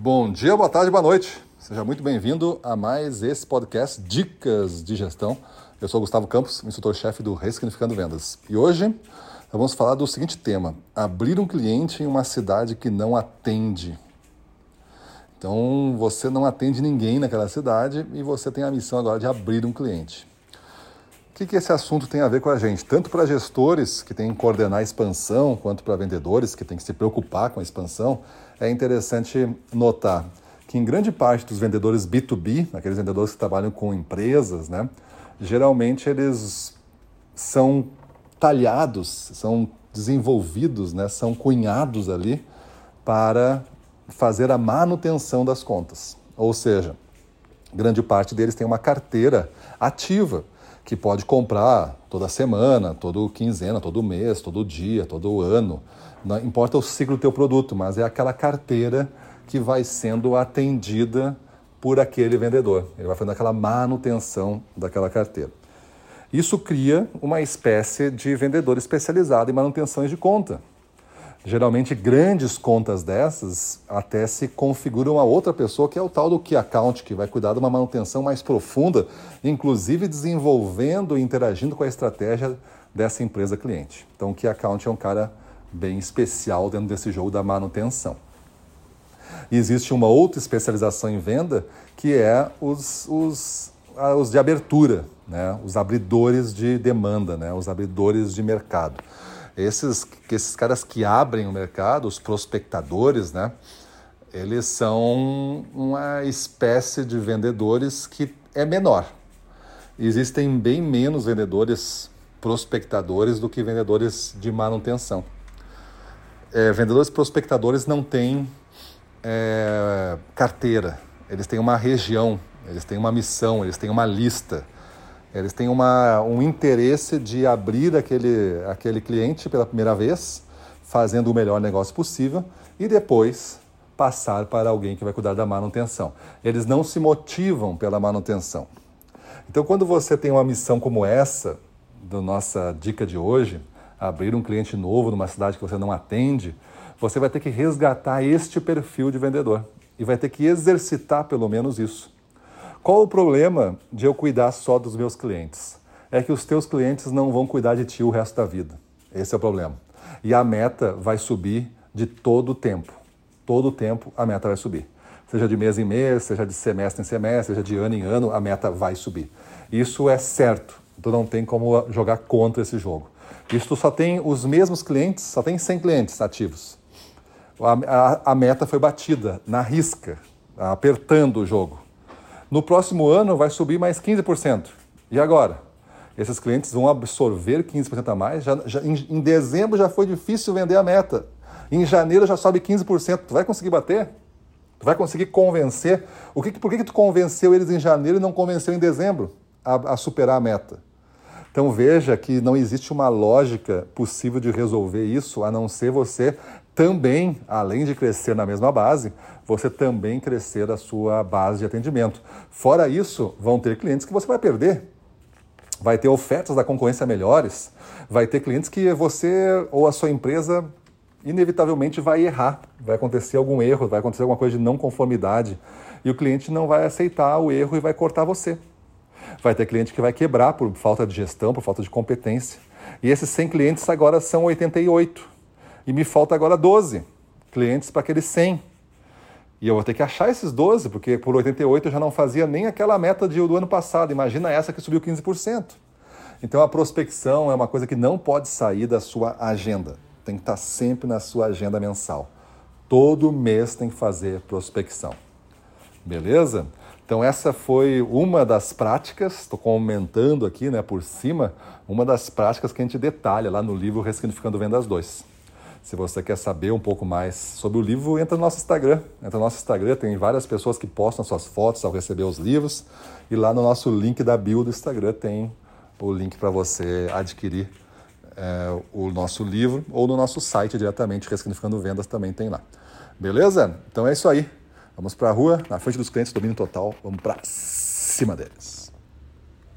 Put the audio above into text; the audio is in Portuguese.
Bom dia, boa tarde, boa noite. Seja muito bem-vindo a mais esse podcast Dicas de Gestão. Eu sou Gustavo Campos, instrutor-chefe do Ressignificando Vendas. E hoje vamos falar do seguinte tema: abrir um cliente em uma cidade que não atende. Então, você não atende ninguém naquela cidade e você tem a missão agora de abrir um cliente. Que, que esse assunto tem a ver com a gente? Tanto para gestores que têm que coordenar a expansão, quanto para vendedores que têm que se preocupar com a expansão, é interessante notar que em grande parte dos vendedores B2B, aqueles vendedores que trabalham com empresas, né, geralmente eles são talhados, são desenvolvidos, né, são cunhados ali para fazer a manutenção das contas. Ou seja, grande parte deles tem uma carteira ativa que pode comprar toda semana, todo quinzena, todo mês, todo dia, todo ano. Não importa o ciclo do teu produto, mas é aquela carteira que vai sendo atendida por aquele vendedor. Ele vai fazendo aquela manutenção daquela carteira. Isso cria uma espécie de vendedor especializado em manutenções de conta. Geralmente, grandes contas dessas até se configuram a outra pessoa, que é o tal do Key Account, que vai cuidar de uma manutenção mais profunda, inclusive desenvolvendo e interagindo com a estratégia dessa empresa cliente. Então, o Key Account é um cara bem especial dentro desse jogo da manutenção. E existe uma outra especialização em venda, que é os, os, os de abertura, né? os abridores de demanda, né? os abridores de mercado. Esses, esses caras que abrem o mercado, os prospectadores, né? eles são uma espécie de vendedores que é menor. Existem bem menos vendedores prospectadores do que vendedores de manutenção. É, vendedores prospectadores não têm é, carteira, eles têm uma região, eles têm uma missão, eles têm uma lista, eles têm uma, um interesse de abrir aquele, aquele cliente pela primeira vez, fazendo o melhor negócio possível e depois passar para alguém que vai cuidar da manutenção. Eles não se motivam pela manutenção. Então, quando você tem uma missão como essa, da nossa dica de hoje, abrir um cliente novo numa cidade que você não atende, você vai ter que resgatar este perfil de vendedor e vai ter que exercitar pelo menos isso. Qual o problema de eu cuidar só dos meus clientes? É que os teus clientes não vão cuidar de ti o resto da vida. Esse é o problema. E a meta vai subir de todo o tempo. Todo o tempo a meta vai subir. Seja de mês em mês, seja de semestre em semestre, seja de ano em ano, a meta vai subir. Isso é certo. Tu não tem como jogar contra esse jogo. Isso só tem os mesmos clientes, só tem 100 clientes ativos. A, a, a meta foi batida na risca, apertando o jogo. No próximo ano vai subir mais 15%. E agora? Esses clientes vão absorver 15% a mais. Já, já, em, em, dezembro já foi difícil vender a meta. Em janeiro já sobe 15%. Tu vai conseguir bater? Tu vai conseguir convencer? O que, por que, que tu convenceu eles em janeiro e não convenceu em dezembro a, a superar a meta? Então veja que não existe uma lógica possível de resolver isso, a não ser você também, além de crescer na mesma base, você também crescer a sua base de atendimento. Fora isso, vão ter clientes que você vai perder. Vai ter ofertas da concorrência melhores, vai ter clientes que você ou a sua empresa inevitavelmente vai errar, vai acontecer algum erro, vai acontecer alguma coisa de não conformidade e o cliente não vai aceitar o erro e vai cortar você. Vai ter cliente que vai quebrar por falta de gestão, por falta de competência. E esses 100 clientes agora são 88. E me falta agora 12 clientes para aqueles 100. E eu vou ter que achar esses 12, porque por 88 eu já não fazia nem aquela meta de, do ano passado. Imagina essa que subiu 15%. Então a prospecção é uma coisa que não pode sair da sua agenda. Tem que estar sempre na sua agenda mensal. Todo mês tem que fazer prospecção. Beleza? Então essa foi uma das práticas, estou comentando aqui né, por cima, uma das práticas que a gente detalha lá no livro Ressignificando Vendas 2. Se você quer saber um pouco mais sobre o livro, entra no nosso Instagram. Entra no nosso Instagram, tem várias pessoas que postam suas fotos ao receber os livros. E lá no nosso link da bio do Instagram tem o link para você adquirir é, o nosso livro ou no nosso site diretamente, Ressignificando Vendas, também tem lá. Beleza? Então é isso aí. Vamos para a rua, na frente dos clientes, domínio total, vamos para cima deles.